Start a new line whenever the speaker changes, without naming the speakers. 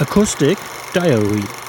Acoustic Diary.